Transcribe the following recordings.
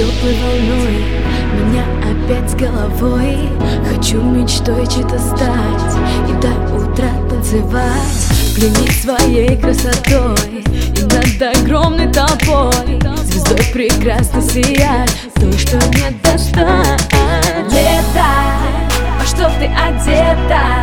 теплой волной Меня опять с головой. Хочу мечтой чьи-то стать И до утра танцевать. Пленить своей красотой И над огромной толпой. Звездой прекрасно сиять Той, что не достать Лето, во что ты одета?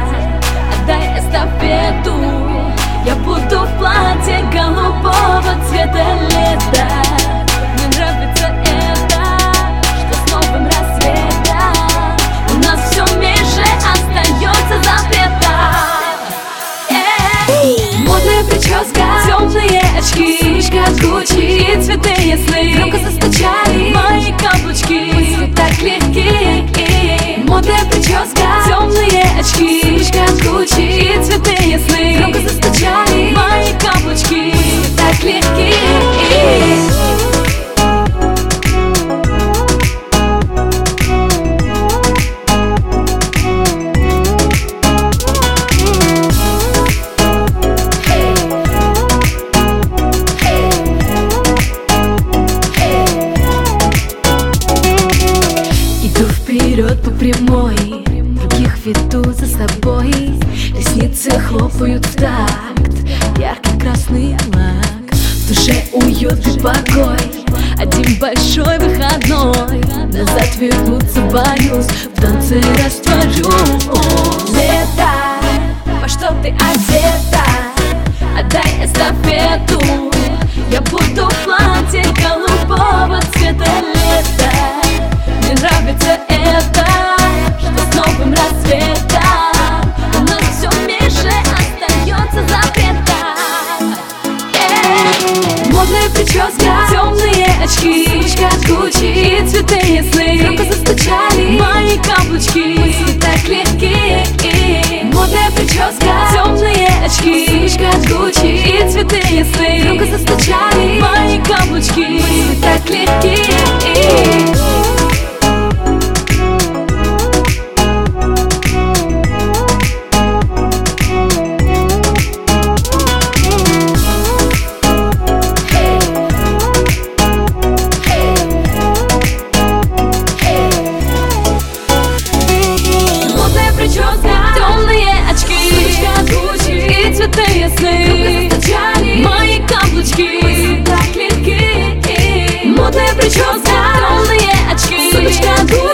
Гуччи и цветные сны Других веду за собой. Ресницы хлопают в такт Ярко-красный лак. В душе уют и покой Один большой выходной. Назад вернуться боюсь В танце растворю Лето, во что ты одета? Отдай эстафету прическа, темные очки Сумочка от Гуччи и цветные сны Громко застучали мои каблучки Мысли так легки Модная прическа, темные очки Сумочка от Гуччи и цветные сны Громко застучали мои каблучки Мысли так легки сны Мои каблучки. Высота клинки Модная прическа Темные очки. Сумочка дует